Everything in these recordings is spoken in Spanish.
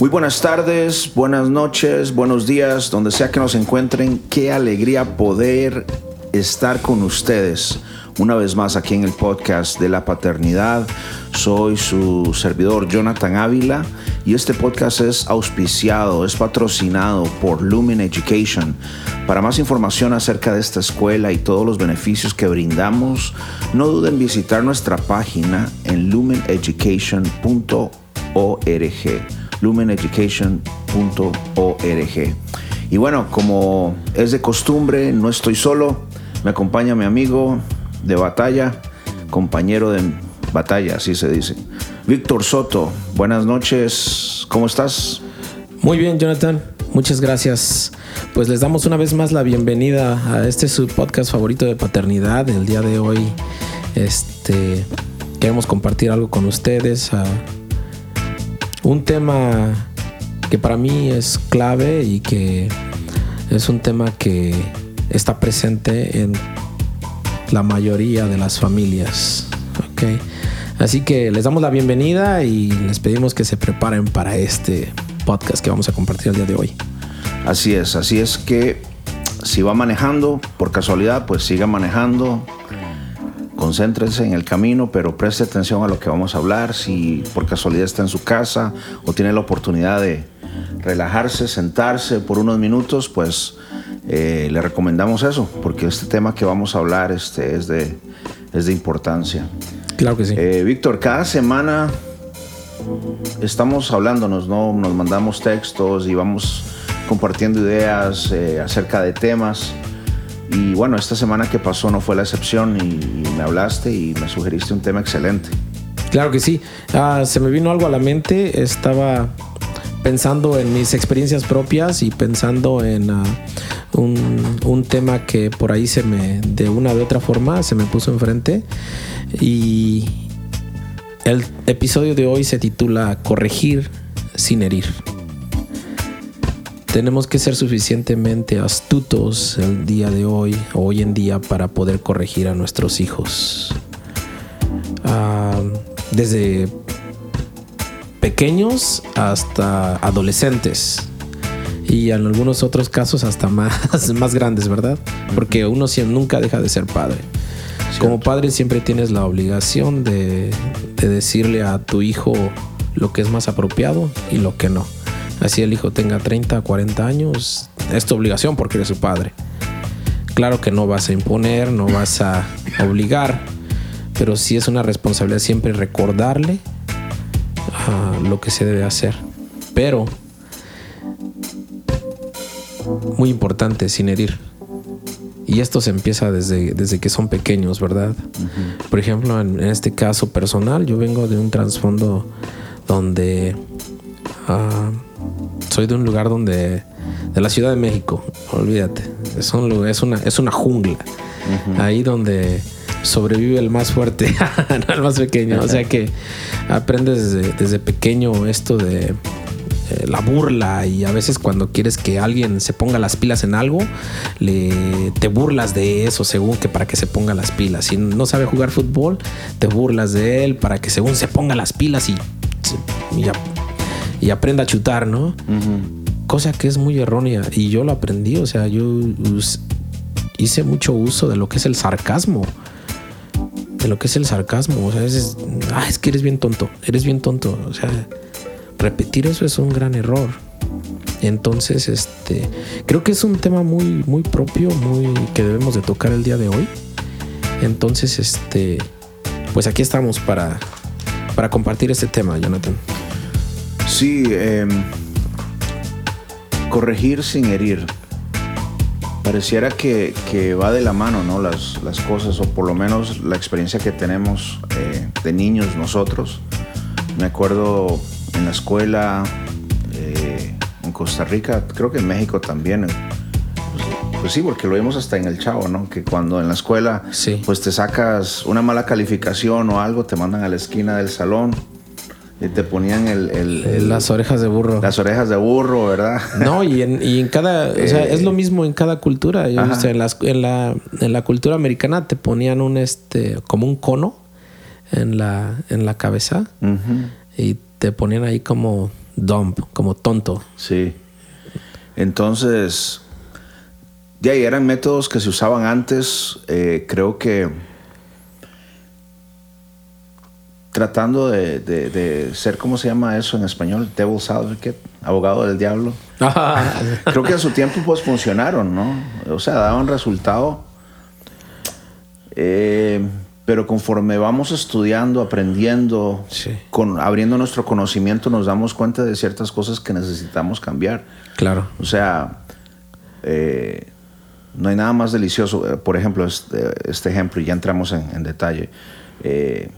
Muy buenas tardes, buenas noches, buenos días, donde sea que nos encuentren. Qué alegría poder estar con ustedes una vez más aquí en el podcast de la paternidad. Soy su servidor Jonathan Ávila y este podcast es auspiciado, es patrocinado por Lumen Education. Para más información acerca de esta escuela y todos los beneficios que brindamos, no duden en visitar nuestra página en lumeneducation.org lumeneducation.org. Y bueno, como es de costumbre, no estoy solo, me acompaña mi amigo de batalla, compañero de batalla, así se dice. Víctor Soto, buenas noches, ¿cómo estás? Muy bien, Jonathan, muchas gracias. Pues les damos una vez más la bienvenida a este su podcast favorito de paternidad. El día de hoy, este, queremos compartir algo con ustedes. Un tema que para mí es clave y que es un tema que está presente en la mayoría de las familias. Así que les damos la bienvenida y les pedimos que se preparen para este podcast que vamos a compartir el día de hoy. Así es, así es que si va manejando, por casualidad, pues siga manejando. Concéntrese en el camino, pero preste atención a lo que vamos a hablar. Si por casualidad está en su casa o tiene la oportunidad de relajarse, sentarse por unos minutos, pues eh, le recomendamos eso, porque este tema que vamos a hablar este, es, de, es de importancia. Claro que sí. Eh, Víctor, cada semana estamos hablándonos, ¿no? Nos mandamos textos y vamos compartiendo ideas eh, acerca de temas. Y bueno, esta semana que pasó no fue la excepción y, me hablaste y me sugeriste un tema excelente. Claro que sí. Ah, se me vino algo a la mente. Estaba pensando en mis experiencias propias y pensando en ah, un, tema que por ahí se me, de una de otra forma, se me puso enfrente. Y el episodio de hoy se titula Corregir sin herir. Tenemos que ser suficientemente astutos el día de hoy, hoy en día, para poder corregir a nuestros hijos. Ah, desde pequeños hasta adolescentes y en algunos otros casos hasta más, más grandes, ¿verdad? Porque uno nunca deja de ser padre. Como padre siempre tienes la obligación de, decirle a tu hijo lo que es más apropiado y lo que no. Así el hijo tenga 30, 40 años, es tu obligación porque eres su padre. Claro que no vas a imponer, no vas a obligar, pero sí es una responsabilidad siempre recordarle lo que se debe hacer. Pero, muy importante, sin herir. Y esto se empieza desde, desde que son pequeños, ¿verdad? Por ejemplo, en, este caso personal, yo vengo de un trasfondo donde ah, soy de un lugar donde, de la Ciudad de México, olvídate, es, un, es, una, es una jungla, ahí donde sobrevive el más fuerte, no el más pequeño. O sea que aprendes desde, pequeño esto de eh, la burla y a veces cuando quieres que alguien se ponga las pilas en algo, le, te burlas de eso según que para que se ponga las pilas. Si no sabe jugar fútbol, te burlas de él para que según se ponga las pilas y, y, aprenda a chutar, ¿no? Cosa que es muy errónea y yo lo aprendí, o sea, yo hice mucho uso de lo que es el sarcasmo de lo que es el sarcasmo. O sea, es, ah, es que eres bien tonto, eres bien tonto. O sea, repetir eso es un gran error. Entonces, este, creo que es un tema muy, muy propio, muy que debemos de tocar el día de hoy. Entonces, este, pues aquí estamos para, para compartir este tema, Jonathan. Sí, em, corregir sin herir pareciera que, va de la mano, ¿no? Las, las, cosas, o por lo menos la experiencia que tenemos eh, de niños nosotros. Me acuerdo en la escuela, eh, en Costa Rica, creo que en México también. Pues, sí, porque lo vimos hasta en el chavo, ¿no? Que cuando en la escuela, pues te sacas una mala calificación o algo, te mandan a la esquina del salón y te ponían el, Las orejas de burro. Las orejas de burro, ¿verdad? No, y en, y en cada... o sea, es lo mismo en cada cultura. en, la, en, la, cultura americana te ponían un, este, como un cono en la, en la cabeza. Y te ponían ahí como dumb, como tonto. Sí. Entonces, de ahí eran métodos que se usaban antes. eh, creo que tratando de, de- de ser, ¿cómo se llama eso en español? Devil's Advocate, abogado del diablo. Creo que en su tiempo pues funcionaron, ¿no? O sea, daban resultado. Eh, pero conforme vamos estudiando, aprendiendo, Sí. con, abriendo nuestro conocimiento, nos damos cuenta de ciertas cosas que necesitamos cambiar. claro. O sea, eh, no hay nada más delicioso. Eh, Por ejemplo, este, este ejemplo, y ya entramos en, en detalle. eh,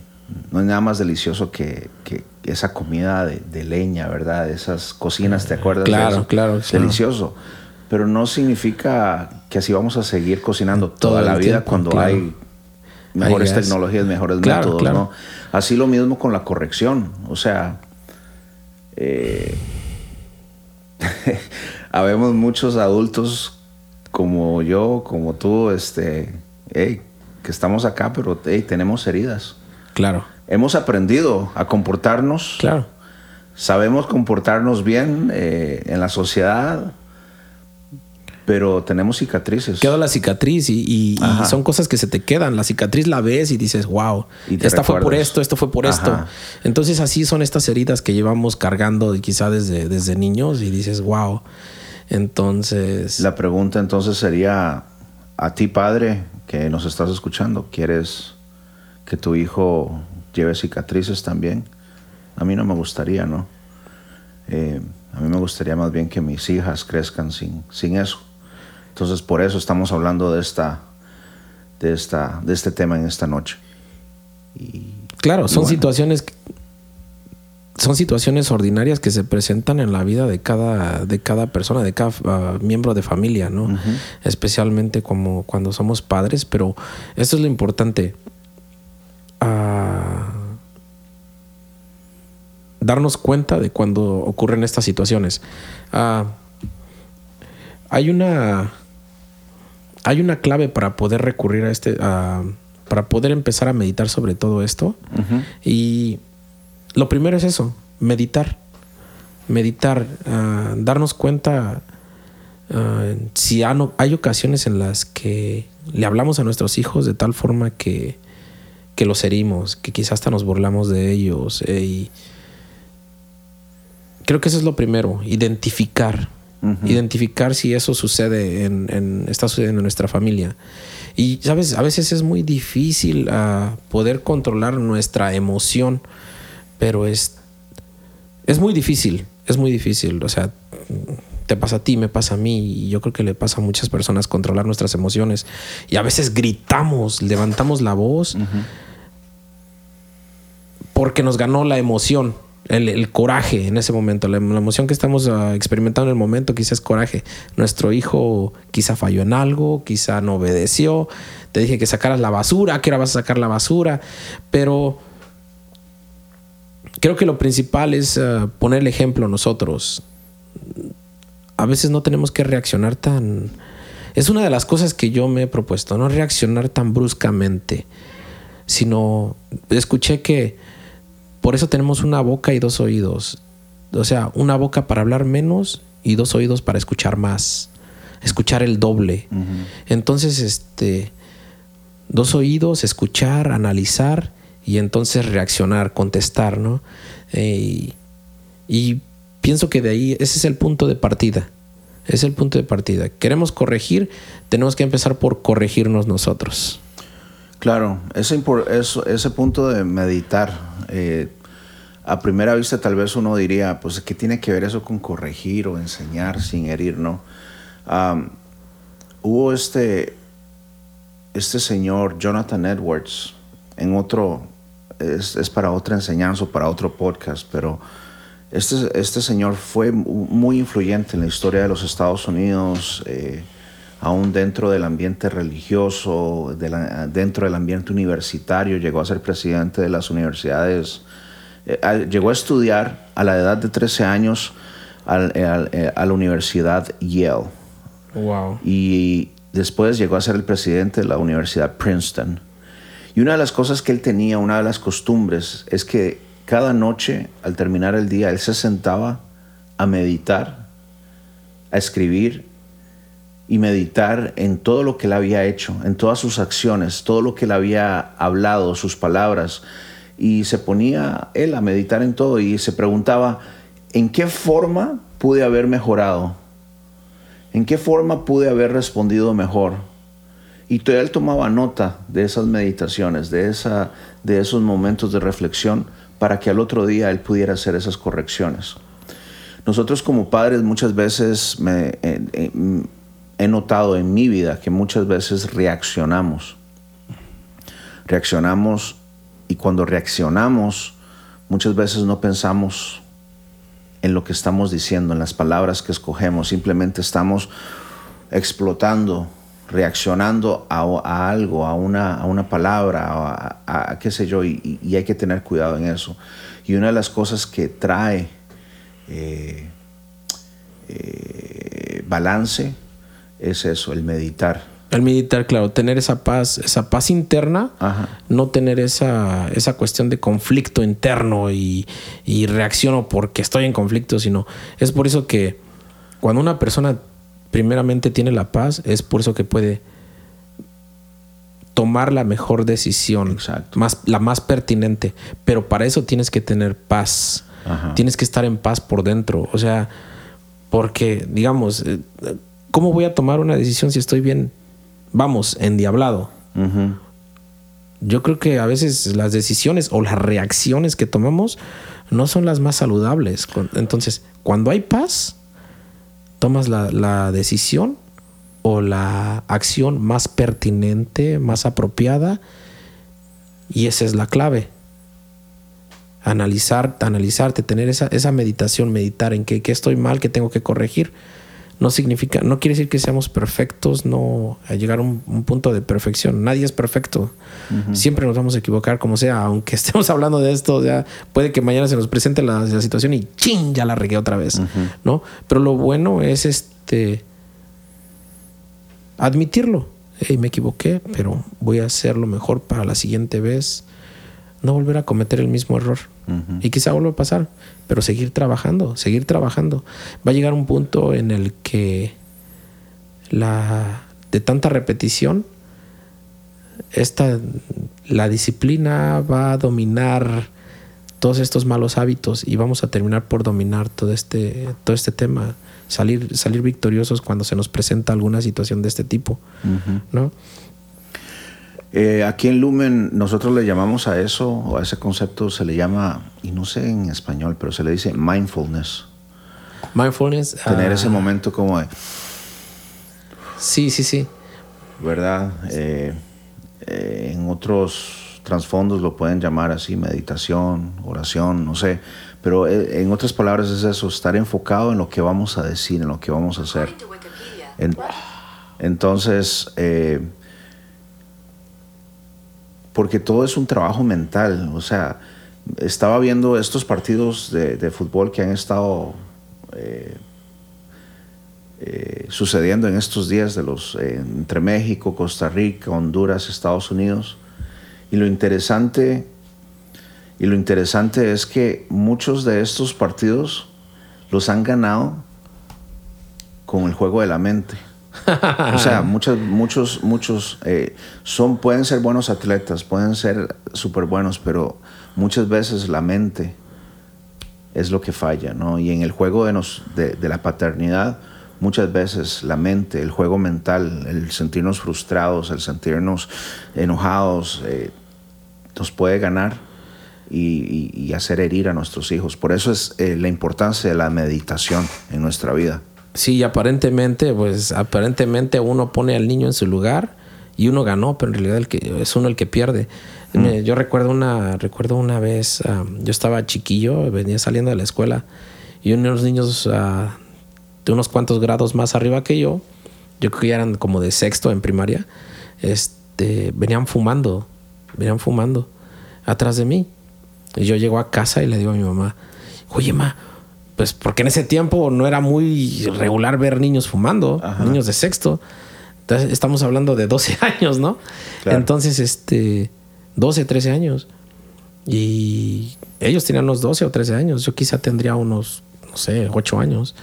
no hay nada más delicioso que, que esa comida de, de leña, ¿verdad? Esas cocinas, ¿te acuerdas? de Claro, eso? claro, claro. Delicioso. Pero no significa que así vamos a seguir cocinando toda la vida tiempo, cuando claro. hay mejores Hay tecnologías, mejores Claro, métodos. ¿no? Así lo mismo con la corrección. O sea, eh, habemos muchos adultos como yo, como tú, este, hey, que estamos acá, pero hey, tenemos heridas. Claro. Hemos aprendido a comportarnos, Claro. sabemos comportarnos bien eh, en la sociedad, pero tenemos cicatrices. Queda la cicatriz y, y- y Ajá. son cosas que se te quedan. La cicatriz la ves y dices, wow, Y esta fue por esto, esto fue por esto. Entonces así son estas heridas que llevamos cargando quizá desde, desde niños y dices, wow. Entonces, La pregunta entonces sería a ti, padre, que nos estás escuchando, ¿quieres que tu hijo lleve cicatrices también? A mí no me gustaría, ¿no? Eh, a mí me gustaría más bien que mis hijas crezcan sin, sin eso. Entonces, por eso estamos hablando de esta, de esta, de este tema en esta noche. Y claro, son bueno. situaciones son situaciones ordinarias que se presentan en la vida de cada, de cada persona, de cada ah, miembro de familia, ¿no? Especialmente como cuando somos padres, pero esto es lo importante. Darnos cuenta de cuando ocurren estas situaciones. Ah, hay una hay una clave para poder recurrir a este a- para poder empezar a meditar sobre todo esto. Y lo primero es eso meditar. Meditar ah, darnos cuenta ah, si han- hay ocasiones en las que le hablamos a nuestros hijos de tal forma que que los herimos que quizás hasta nos burlamos de ellos eh, y creo que eso es lo primero identificar identificar si eso sucede en, en- está sucediendo en nuestra familia. Y sabes a veces es muy difícil ah, poder controlar nuestra emoción pero es es muy difícil es muy difícil. O sea te pasa a ti, me pasa a mí y yo creo que le pasa a muchas personas controlar nuestras emociones. Y a veces gritamos, levantamos la voz porque nos ganó la emoción, el, coraje en ese momento, la, la emoción que estamos ah, experimentando en el momento quizás es coraje. Nuestro hijo quizá falló en algo, quizá no obedeció, te dije que sacaras la basura, que ahora vas a sacar la basura, pero creo que lo principal es ah, poner el ejemplo nosotros. A veces no tenemos que reaccionar tan... Es una de las cosas que yo me he propuesto, no reaccionar tan bruscamente, sino escuché que por eso tenemos una boca y dos oídos. O sea, una boca para hablar menos y dos oídos para escuchar más. Escuchar el doble. Entonces, este, dos oídos, escuchar, analizar y entonces reaccionar, contestar, ¿no? Eh, y, y pienso que de ahí, ese es el punto de partida. Es el punto de partida. Queremos corregir, tenemos que empezar por corregirnos nosotros. Claro, ese, punto de meditar, eh, a primera vista tal vez uno diría, pues, ¿qué tiene que ver eso con corregir o enseñar sin herir, no? Am, hubo este, este señor, Jonathan Edwards, en otro, es, es para otra enseñanza o para otro podcast, pero este, este señor fue mu- muy influyente en la historia de los Estados Unidos, eh, aún dentro del ambiente religioso, de la- dentro del ambiente universitario, llegó a ser presidente de las universidades, eh, a- llegó a estudiar a la edad de 13 años al- al- eh, a la Universidad Yale Wow. y después llegó a ser el presidente de la Universidad Princeton. Y una de las cosas que él tenía, una de las costumbres, es que cada noche, al terminar el día, él se sentaba a meditar, a escribir y meditar en todo lo que él había hecho, en todas sus acciones, todo lo que él había hablado, sus palabras. Y se ponía él a meditar en todo y se preguntaba, ¿en qué forma pude haber mejorado? ¿En qué forma pude haber respondido mejor? Y él tomaba nota de esas meditaciones, de, esa, de esos momentos de reflexión, para que al otro día él pudiera hacer esas correcciones. Nosotros como padres muchas veces me, eh, eh, he notado en mi vida que muchas veces reaccionamos. Reaccionamos y cuando reaccionamos muchas veces no pensamos en lo que estamos diciendo, en las palabras que escogemos, simplemente estamos explotando, reaccionando a, algo, a una, a una palabra, a, qué sé yo, y, hay que tener cuidado en eso. Y una de las cosas que trae eh, eh, balance es eso, el meditar. El meditar, claro, tener esa paz, esa paz interna, no tener esa, esa cuestión de conflicto interno y, y reacciono porque estoy en conflicto, sino es por eso que cuando una persona primeramente tiene la paz, es por eso que puede tomar la mejor decisión, Más, la más pertinente. Pero para eso tienes que tener paz. Tienes que estar en paz por dentro. O sea, porque, digamos, eh, ¿cómo voy a tomar una decisión si estoy bien, vamos, endiablado? Yo creo que a veces las decisiones o las reacciones que tomamos no son las más saludables. Entonces, cuando hay paz, tomas la, decisión o la acción más pertinente, más apropiada, y esa es la clave. Analizar, analizarte, tener esa, esa meditación, meditar en qué, estoy mal, qué tengo que corregir. No significa, no quiere decir que seamos perfectos, no a llegar a un, punto de perfección. Nadie es perfecto. Siempre nos vamos a equivocar, como sea, aunque estemos hablando de esto, ya puede que mañana se nos presente la, situación y ¡ching! ya la regué otra vez, ¿no? Pero lo bueno es este admitirlo. Hey, me equivoqué, pero voy a hacerlo mejor para la siguiente vez. No volver a cometer el mismo error. Y quizá vuelva a pasar, pero seguir trabajando, seguir trabajando. Va a llegar un punto en el que la de tanta repetición, esta, la disciplina va a dominar todos estos malos hábitos y vamos a terminar por dominar todo este, todo este tema, salir, salir victoriosos cuando se nos presenta alguna situación de este tipo, ¿no? Eh, aquí en Lumen nosotros le llamamos a eso, o a ese concepto se le llama, y no sé en español, pero se le dice mindfulness. Mindfulness. Tener ese ah. momento como de... Sí, sí, sí. ¿Verdad? Eh, eh, en otros trasfondos lo pueden llamar así, meditación, oración, no sé. Pero en otras palabras es eso, estar enfocado en lo que vamos a decir, en lo que vamos a hacer. entonces porque todo es un trabajo mental. O sea, estaba viendo estos partidos de, fútbol que han estado eh, eh, sucediendo en estos días de los entre México, Costa Rica, Honduras, Estados Unidos. Y lo interesante y lo interesante es que muchos de estos partidos los han ganado con el juego de la mente. o sea, muchos, muchos, muchos eh, son, pueden ser buenos atletas, pueden ser súper buenos, pero muchas veces la mente es lo que falla, ¿no? Y en el juego de, nos, de, la paternidad, muchas veces la mente, el juego mental, el sentirnos frustrados, el sentirnos enojados, eh, nos puede ganar y, hacer herir a nuestros hijos. Por eso es eh, la importancia de la meditación en nuestra vida. Sí, aparentemente, pues aparentemente uno pone al niño en su lugar y uno ganó, pero en realidad el que, es uno el que pierde. Mm. Yo recuerdo una, recuerdo una vez, ah, yo estaba chiquillo, venía saliendo de la escuela y unos niños ah, de unos cuantos grados más arriba que yo, yo creo que ya eran como de sexto en primaria, este, venían fumando, venían fumando atrás de mí. Y yo llego a casa y le digo a mi mamá, oye, ma, pues porque en ese tiempo no era muy regular ver niños fumando, niños de sexto. Entonces, estamos hablando de 12 años, ¿no? Entonces, este, 12, 13 años. Y ellos tenían unos 12 o 13 años. Yo quizá tendría unos no sé, ocho años.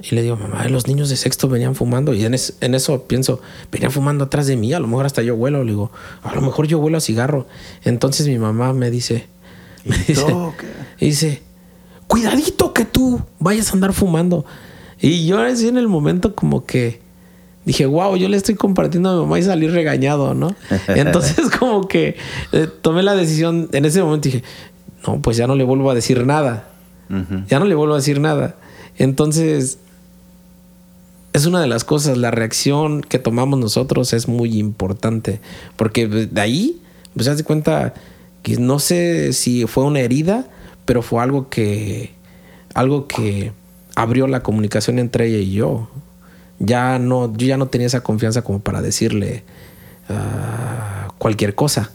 Y le digo, mamá, los niños de sexto venían fumando. Y en, en, eso pienso, venían fumando atrás de mí. A lo mejor hasta yo huelo. Le digo, a lo mejor yo huelo a cigarro. Entonces mi mamá me dice, me dice, dice, cuidadito que tú vayas a andar fumando. Y yo así en el momento como que dije, wow, yo le estoy compartiendo a mi mamá y salí regañado, ¿no? Entonces como que eh, tomé la decisión, en ese momento dije, no, pues ya no le vuelvo a decir nada. Ya no le vuelvo a decir nada. Entonces, es una de las cosas, la reacción que tomamos nosotros es muy importante, porque de ahí, pues se cuenta que no sé si fue una herida, pero fue algo que, algo que abrió la comunicación entre ella y yo. Ya no, yo ya no tenía esa confianza como para decirle ah, cualquier cosa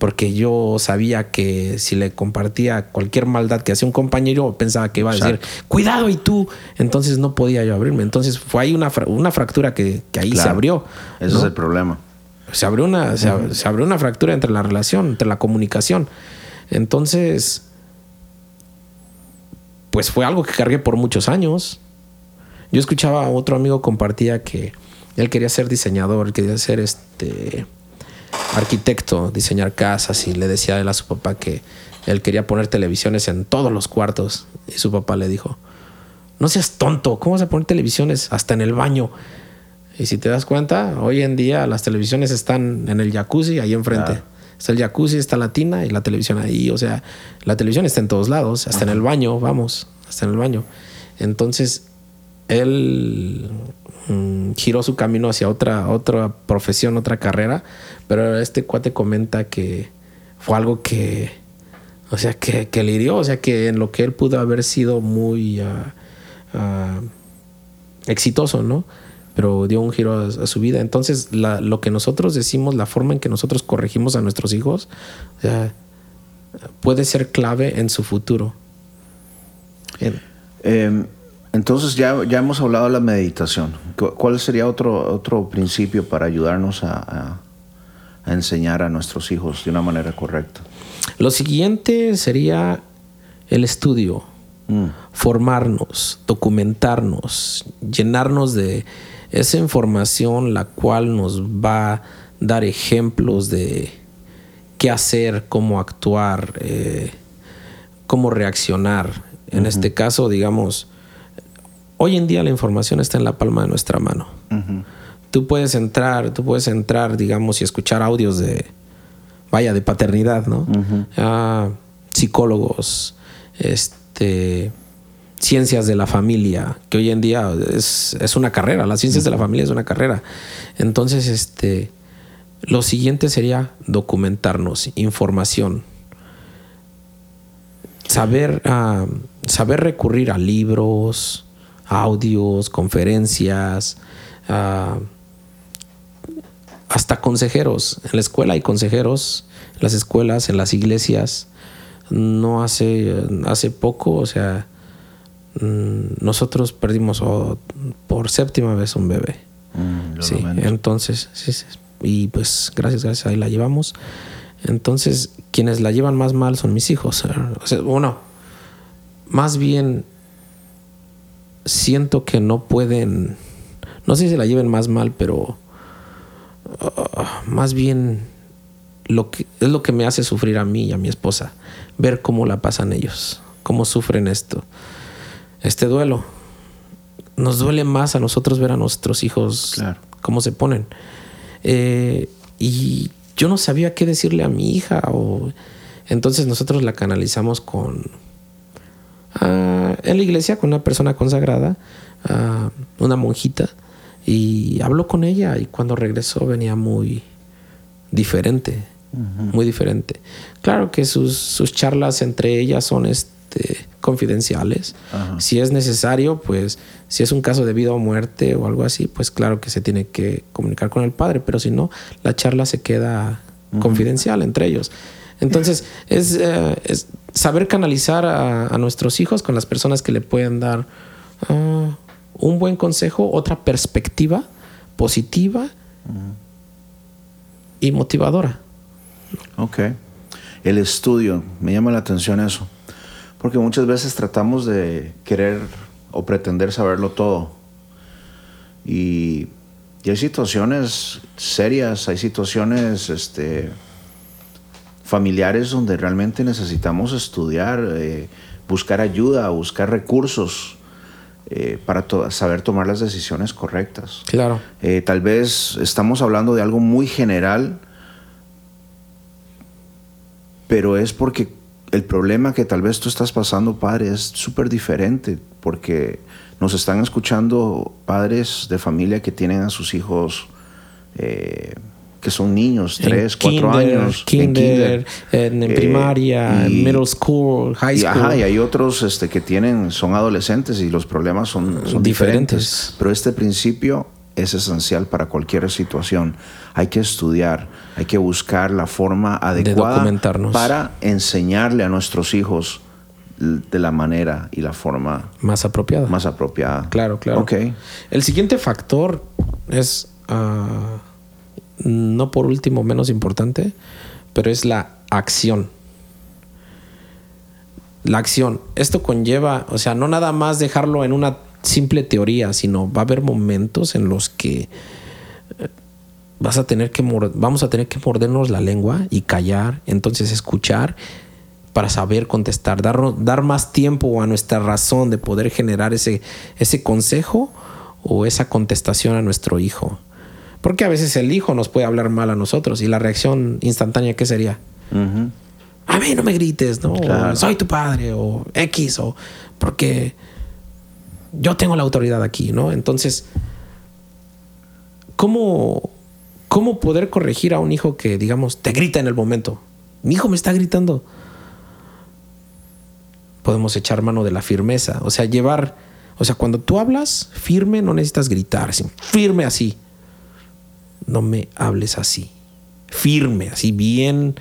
porque yo sabía que si le compartía cualquier maldad que hacía un compañero, pensaba que iba a decir, cuidado y tú. Entonces no podía yo abrirme. Entonces fue ahí una, una fractura que, ahí se abrió. Eso es el problema. Se abrió, una, se, abrió una fractura entre la relación, entre la comunicación. Entonces, pues fue algo que cargué por muchos años. Yo escuchaba a otro amigo compartía que él quería ser diseñador, quería ser este arquitecto, diseñar casas y le decía él a su papá que él quería poner televisiones en todos los cuartos y su papá le dijo, no seas tonto, ¿cómo vas a poner televisiones hasta en el baño? Y si te das cuenta, hoy en día las televisiones están en el jacuzzi, ahí enfrente. Está el jacuzzi, está la tina y la televisión ahí. O sea, la televisión está en todos lados, hasta en el baño, vamos, hasta en el baño. Entonces, él Mm, giró su camino hacia otra, otra profesión, otra carrera, pero este cuate comenta que fue algo que, o sea, que, que le hirió, o sea, que en lo que él pudo haber sido muy ah, ah, exitoso, ¿no? Pero dio un giro a, su vida. Entonces, lo que nosotros decimos, la forma en que nosotros corregimos a nuestros hijos, puede ser clave en su futuro. Em, entonces ya, ya hemos hablado de la meditación. ¿Cuál sería otro, otro principio para ayudarnos a, enseñar a nuestros hijos de una manera correcta? Lo siguiente sería el estudio, mm. formarnos, documentarnos, llenarnos de esa información la cual nos va a dar ejemplos de qué hacer, cómo actuar, eh, cómo reaccionar. En este caso, digamos, Hoy en día la información está en la palma de nuestra mano. Tú puedes entrar, tú puedes entrar, digamos, y escuchar audios de, vaya, de paternidad, ¿no? Ah, psicólogos, este, ciencias de la familia, que hoy en día es, una carrera, las ciencias de la familia es una carrera. Entonces, este, lo siguiente sería documentarnos, información. Saber, ah, saber recurrir a libros, audios, conferencias, ah, hasta consejeros. En la escuela hay consejeros, en las escuelas, en las iglesias. No hace, hace poco, o sea, nosotros perdimos oh, por séptima vez un bebé. Mm, sí, entonces, sí, y pues gracias, gracias, ahí la llevamos. Entonces, quienes la llevan más mal son mis hijos. O sea, bueno, más bien siento que no pueden, no sé si la lleven más mal, pero uh, más bien lo que, es lo que me hace sufrir a mí y a mi esposa, ver cómo la pasan ellos, cómo sufren esto, este duelo. Nos duele más a nosotros ver a nuestros hijos cómo se ponen. Eh, y yo no sabía qué decirle a mi hija o entonces nosotros la canalizamos con en la iglesia con una persona consagrada, una monjita, y habló con ella y cuando regresó venía muy diferente, muy diferente. Claro que sus, sus, charlas entre ellas son este, confidenciales. Si es necesario, pues si es un caso de vida o muerte o algo así, pues claro que se tiene que comunicar con el padre, pero si no, la charla se queda confidencial entre ellos. Entonces, es, eh, es saber canalizar a, nuestros hijos con las personas que le pueden dar ah, un buen consejo, otra perspectiva positiva y motivadora. Ok. El estudio, me llama la atención eso. Porque muchas veces tratamos de querer o pretender saberlo todo. Y, y hay situaciones serias, hay situaciones este, familiares donde realmente necesitamos estudiar, eh, buscar ayuda, buscar recursos eh, para saber tomar las decisiones correctas. Claro. Eh, tal vez estamos hablando de algo muy general, pero es porque el problema que tal vez tú estás pasando, padre, es súper diferente, porque nos están escuchando padres de familia que tienen a sus hijos que son niños, 3, 4 años. Kinder, en, en, primaria, en middle school, high school. Y, ajá, y hay otros este, que tienen, son adolescentes y los problemas son, son diferentes. Pero este principio es esencial para cualquier situación. Hay que estudiar, hay que buscar la forma adecuada para enseñarle a nuestros hijos de la manera y la forma más apropiada. Más apropiada. Claro, claro. Okay. El siguiente factor es uh, no por último menos importante, pero es la acción. La acción. Esto conlleva, o sea, no nada más dejarlo en una simple teoría, sino va a haber momentos en los que eh, vas a tener que vamos a tener que mordernos la lengua y callar, entonces escuchar para saber contestar, dar, dar más tiempo a nuestra razón de poder generar ese, ese consejo o esa contestación a nuestro hijo. Porque a veces el hijo nos puede hablar mal a nosotros y la reacción instantánea, ¿qué sería? A mí no me grites, ¿no? Soy tu padre o X o porque yo tengo la autoridad aquí, ¿no? Entonces, ¿cómo, ¿cómo poder corregir a un hijo que, digamos, te grita en el momento? Mi hijo me está gritando. Podemos echar mano de la firmeza, o sea, llevar, o sea, cuando tú hablas firme no necesitas gritar, firme así no me hables así. Firme, así bien,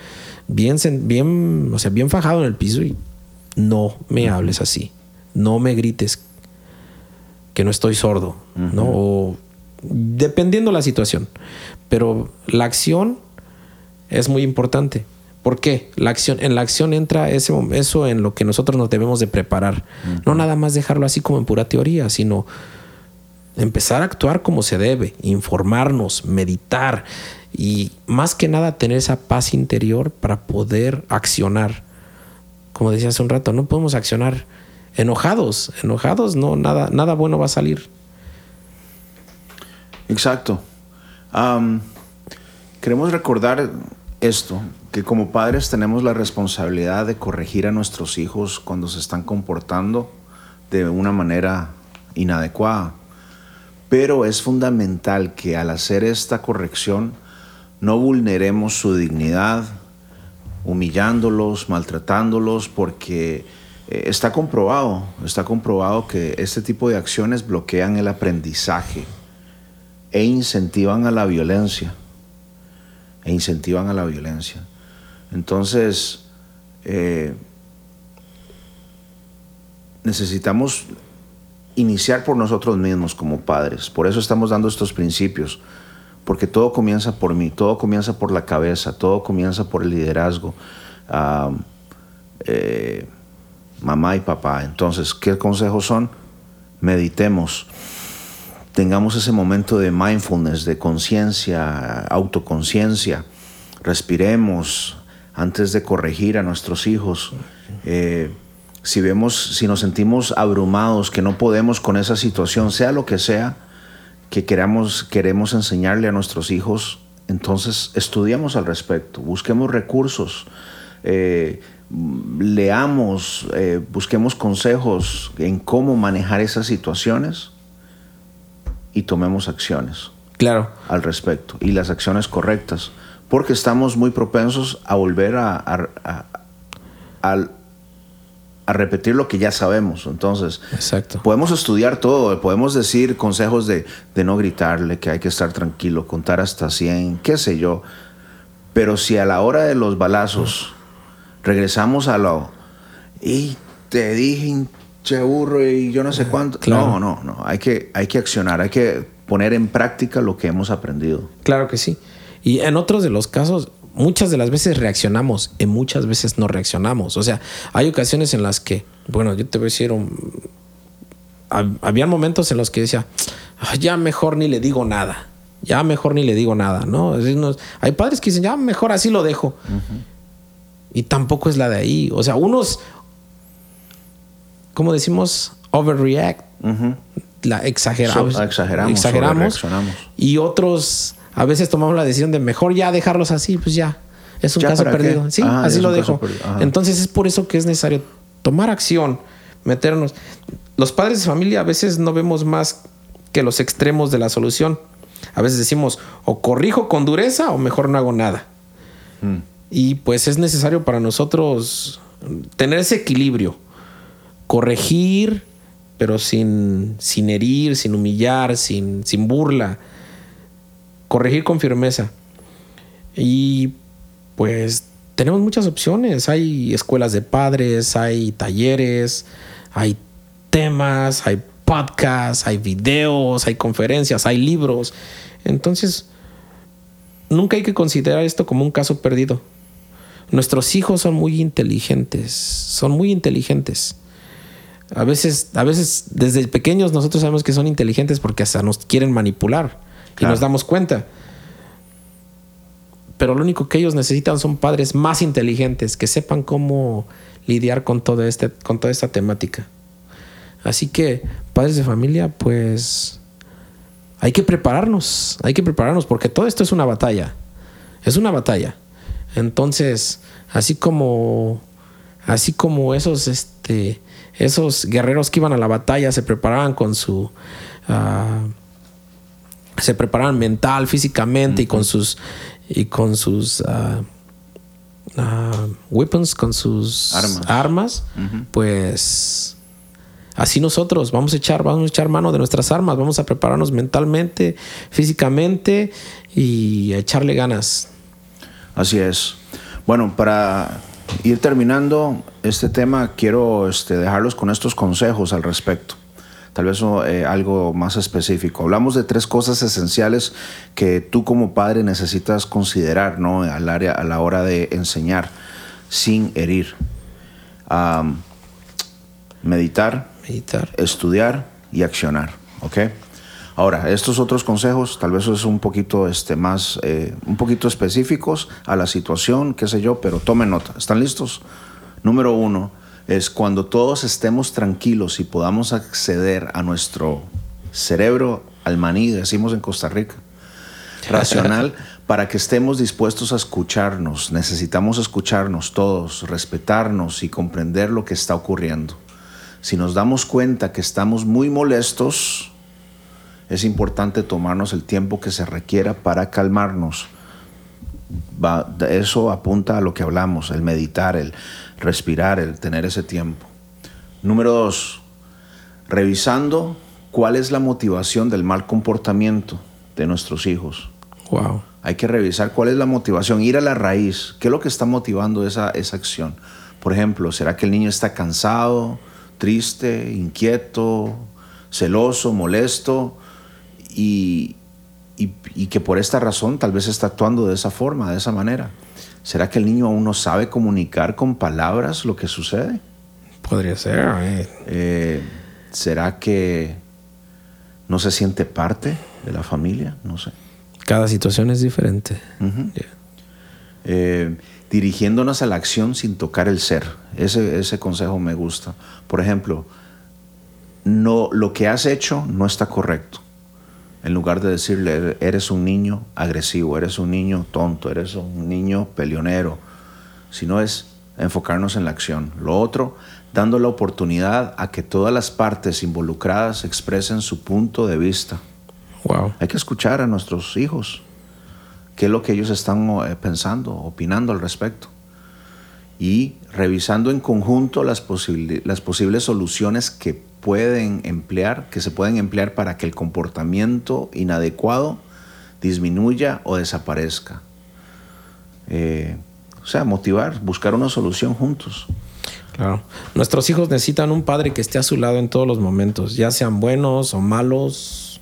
bien, bien, o sea, bien fajado en el piso y no me hables así. No me grites que no estoy sordo, ¿no? O dependiendo la situación. Pero la acción es muy importante. ¿Por qué? La acción, en la acción entra ese, eso en lo que nosotros nos debemos de preparar. No nada más dejarlo así como en pura teoría, sino empezar a actuar como se debe, informarnos, meditar y más que nada tener esa paz interior para poder accionar. Como decía hace un rato, no podemos accionar enojados, enojados no nada nada bueno va a salir. Exacto. queremos recordar esto, que como padres tenemos la responsabilidad de corregir a nuestros hijos cuando se están comportando de una manera inadecuada. Pero es fundamental que al hacer esta corrección no vulneremos su dignidad, humillándolos, maltratándolos, porque eh, está comprobado, está comprobado que este tipo de acciones bloquean el aprendizaje e incentivan a la violencia. E incentivan a la violencia. Entonces, eh, necesitamos iniciar por nosotros mismos como padres. Por eso estamos dando estos principios, porque todo comienza por mí, todo comienza por la cabeza, todo comienza por el liderazgo. Eh, mamá y papá. Entonces, ¿qué consejos son? Meditemos, tengamos ese momento de mindfulness, de conciencia, autoconciencia, respiremos antes de corregir a nuestros hijos. Eh, si vemos, si nos sentimos abrumados, que no podemos con esa situación, sea lo que sea, que queramos, queremos enseñarle a nuestros hijos, entonces estudiamos al respecto, busquemos recursos, eh, leamos, eh, busquemos consejos en cómo manejar esas situaciones y tomemos acciones. Claro. Al respecto y las acciones correctas, porque estamos muy propensos a volver a, a, a, a repetir lo que ya sabemos. Entonces, Exacto. podemos estudiar todo, podemos decir consejos de, no gritarle, que hay que estar tranquilo, contar hasta 100, qué sé yo. Pero si a la hora de los balazos regresamos a lo... Y te dije, che burro, y yo no sé cuánto. No, no, no. Hay que, hay que accionar, hay que poner en práctica lo que hemos aprendido. Claro que sí. Y en otros de los casos, muchas de las veces reaccionamos y muchas veces no reaccionamos. O sea, hay ocasiones en las que, bueno, yo te voy a decir, había momentos en los que decía, ya mejor ni le digo nada, ya mejor ni le digo nada, ¿no? hay padres que dicen, ya mejor así lo dejo. Y tampoco es la de ahí. O sea, unos, como decimos, overreact, la exageramos, exageramos, exageramos y otros a veces tomamos la decisión de mejor ya dejarlos así, pues ya. Es un caso perdido. Sí, así lo dejo. Entonces es por eso que es necesario tomar acción, meternos. Los padres de familia a veces no vemos más que los extremos de la solución. A veces decimos o corrijo con dureza o mejor no hago nada. Mm. Y pues es necesario para nosotros tener ese equilibrio. Corregir, pero sin, sin herir, sin humillar, sin, sin burla corregir con firmeza. Y pues tenemos muchas opciones. Hay escuelas de padres, hay talleres, hay temas, hay podcasts, hay videos, hay conferencias, hay libros. Entonces, nunca hay que considerar esto como un caso perdido. Nuestros hijos son muy inteligentes, son muy inteligentes. A veces, a veces desde pequeños nosotros sabemos que son inteligentes porque hasta nos quieren manipular y nos damos cuenta. Pero lo único que ellos necesitan son padres más inteligentes que sepan cómo lidiar con, todo este, con toda esta temática. Así que, padres de familia, pues hay que prepararnos, hay que prepararnos porque todo esto es una batalla. Es una batalla. Entonces, así como así como esos este esos guerreros que iban a la batalla se preparaban con su ah, se preparaban mental, físicamente y con sus y con sus uh, weapons, con sus armas, pues así nosotros vamos a echar, vamos a echar mano de nuestras armas, vamos a prepararnos mentalmente, físicamente y a echarle ganas. Así es. Bueno, para ir terminando este tema, quiero este, dejarlos con estos consejos al respecto tal vez eh, algo más específico. Hablamos de tres cosas esenciales que tú como padre necesitas considerar ¿no? Al área, a la hora de enseñar sin herir. meditar, meditar, estudiar y accionar. ¿ok? Ahora, estos otros consejos tal vez es un poquito este, más, eh, un poquito específicos a la situación, qué sé yo, pero tomen nota. ¿Están listos? Número uno, es cuando todos estemos tranquilos y podamos acceder a nuestro cerebro al maní, decimos en Costa Rica, racional, para que estemos dispuestos a escucharnos. Necesitamos escucharnos todos, respetarnos y comprender lo que está ocurriendo. Si nos damos cuenta que estamos muy molestos, es importante tomarnos el tiempo que se requiera para calmarnos. eso apunta a lo que hablamos, el meditar, el respirar, el tener ese tiempo. Número dos, revisando cuál es la motivación del mal comportamiento de nuestros hijos. Wow. Hay que revisar cuál es la motivación, ir a la raíz. ¿Qué es lo que está motivando esa, esa acción? Por ejemplo, ¿será que el niño está cansado, triste, inquieto, celoso, molesto? Y, y, y, que por esta razón tal vez está actuando de esa forma, de esa manera. ¿Será que el niño aún no sabe comunicar con palabras lo que sucede? Podría ser. Eh, ¿Será que no se siente parte de la familia? No sé. Cada situación es diferente. Eh, dirigiéndonos a la acción sin tocar el ser. Ese, ese consejo me gusta. Por ejemplo, no, lo que has hecho no está correcto en lugar de decirle, eres un niño agresivo, eres un niño tonto, eres un niño peleonero, sino es enfocarnos en la acción. Lo otro, dando la oportunidad a que todas las partes involucradas expresen su punto de vista. Wow. Hay que escuchar a nuestros hijos, qué es lo que ellos están eh, pensando, opinando al respecto. Y revisando en conjunto las, las posibles soluciones que pueden emplear, que se pueden emplear para que el comportamiento inadecuado disminuya o desaparezca. Eh, o sea, motivar, buscar una solución juntos. Claro. Nuestros hijos necesitan un padre que esté a su lado en todos los momentos, ya sean buenos o malos,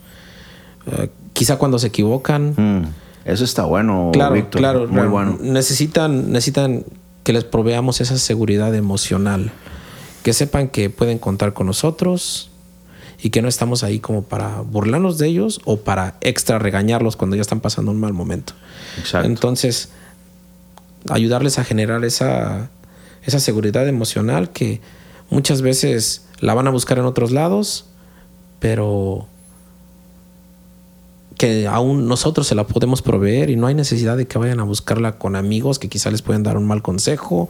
eh, quizá cuando se equivocan. Mm, Eso está bueno, Claro, Víctor. claro. Muy bueno. Necesitan, necesitan que les proveamos esa seguridad emocional. Que sepan que pueden contar con nosotros y que no estamos ahí como para burlarnos de ellos o para extra regañarlos cuando ya están pasando un mal momento. Exacto. Entonces, ayudarles a generar esa, esa seguridad emocional que muchas veces la van a buscar en otros lados, pero que aún nosotros se la podemos proveer y no hay necesidad de que vayan a buscarla con amigos que quizá les pueden dar un mal consejo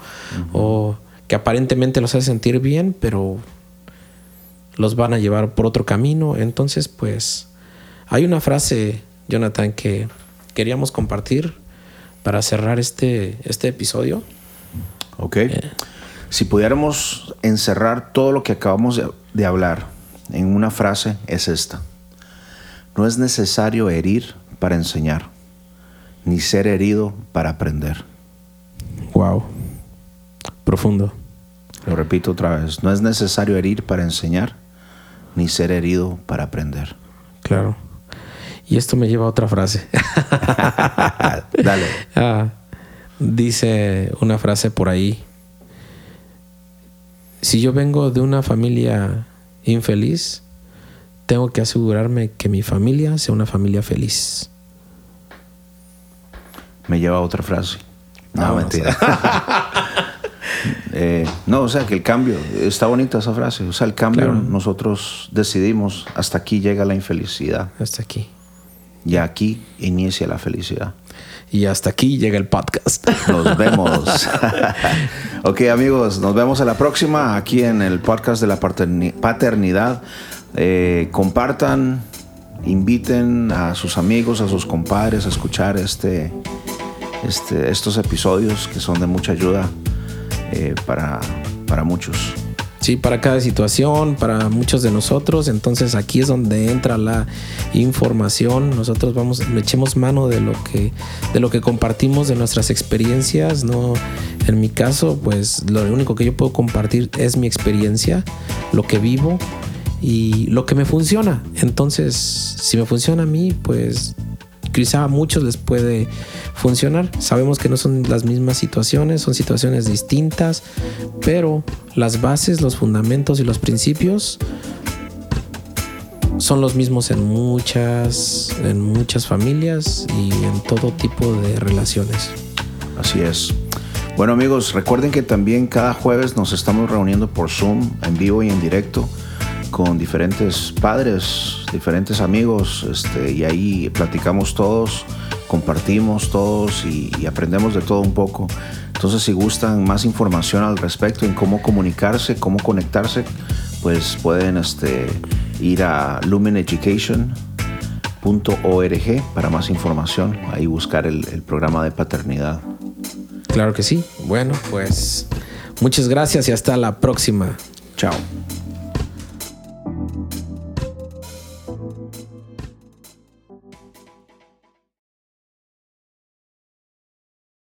o que aparentemente los hace sentir bien, pero los van a llevar por otro camino. Entonces, pues, hay una frase, Jonathan, que queríamos compartir para cerrar este, este episodio. Ok. Si pudiéramos encerrar todo lo que acabamos de, de hablar en una frase, es esta. No es necesario herir para enseñar, ni ser herido para aprender. Wow. Profundo. Lo repito otra vez. No es necesario herir para enseñar, ni ser herido para aprender. Claro. Y esto me lleva a otra frase. Dale. Ah, dice una frase por ahí. Si yo vengo de una familia infeliz, tengo que asegurarme que mi familia sea una familia feliz. Me lleva a otra frase. No, Ah, no mentira. Eh, no, o sea, que el cambio, está bonita esa frase. O sea, el cambio Claro. nosotros decidimos, hasta aquí llega la infelicidad. Hasta aquí. Y aquí inicia la felicidad. Y hasta aquí llega el podcast. Nos vemos. ok, amigos, nos vemos a la próxima aquí en el podcast de la paterni- paternidad. Eh, compartan, inviten a sus amigos, a sus compadres a escuchar este, este, estos episodios que son de mucha ayuda eh, para, para muchos. Sí, para cada situación, para muchos de nosotros. Entonces aquí es donde entra la información. Nosotros vamos, le echemos mano de lo que, de lo que compartimos, de nuestras experiencias. No, en mi caso, pues lo único que yo puedo compartir es mi experiencia, lo que vivo y lo que me funciona. Entonces, si me funciona a mí, pues quizá a muchos les puede funcionar. Sabemos que no son las mismas situaciones, son situaciones distintas, pero las bases, los fundamentos y los principios son los mismos en muchas, en muchas familias y en todo tipo de relaciones. Así es. Bueno amigos, recuerden que también cada jueves nos estamos reuniendo por Zoom, en vivo y en directo, con diferentes padres, diferentes amigos, este, y ahí platicamos todos, compartimos todos y, y aprendemos de todo un poco. Entonces si gustan más información al respecto en cómo comunicarse, cómo conectarse, pues pueden este, ir a lumeneducation.org para más información, ahí buscar el- el programa de paternidad. Claro que sí. Bueno, pues muchas gracias y hasta la próxima. Chao.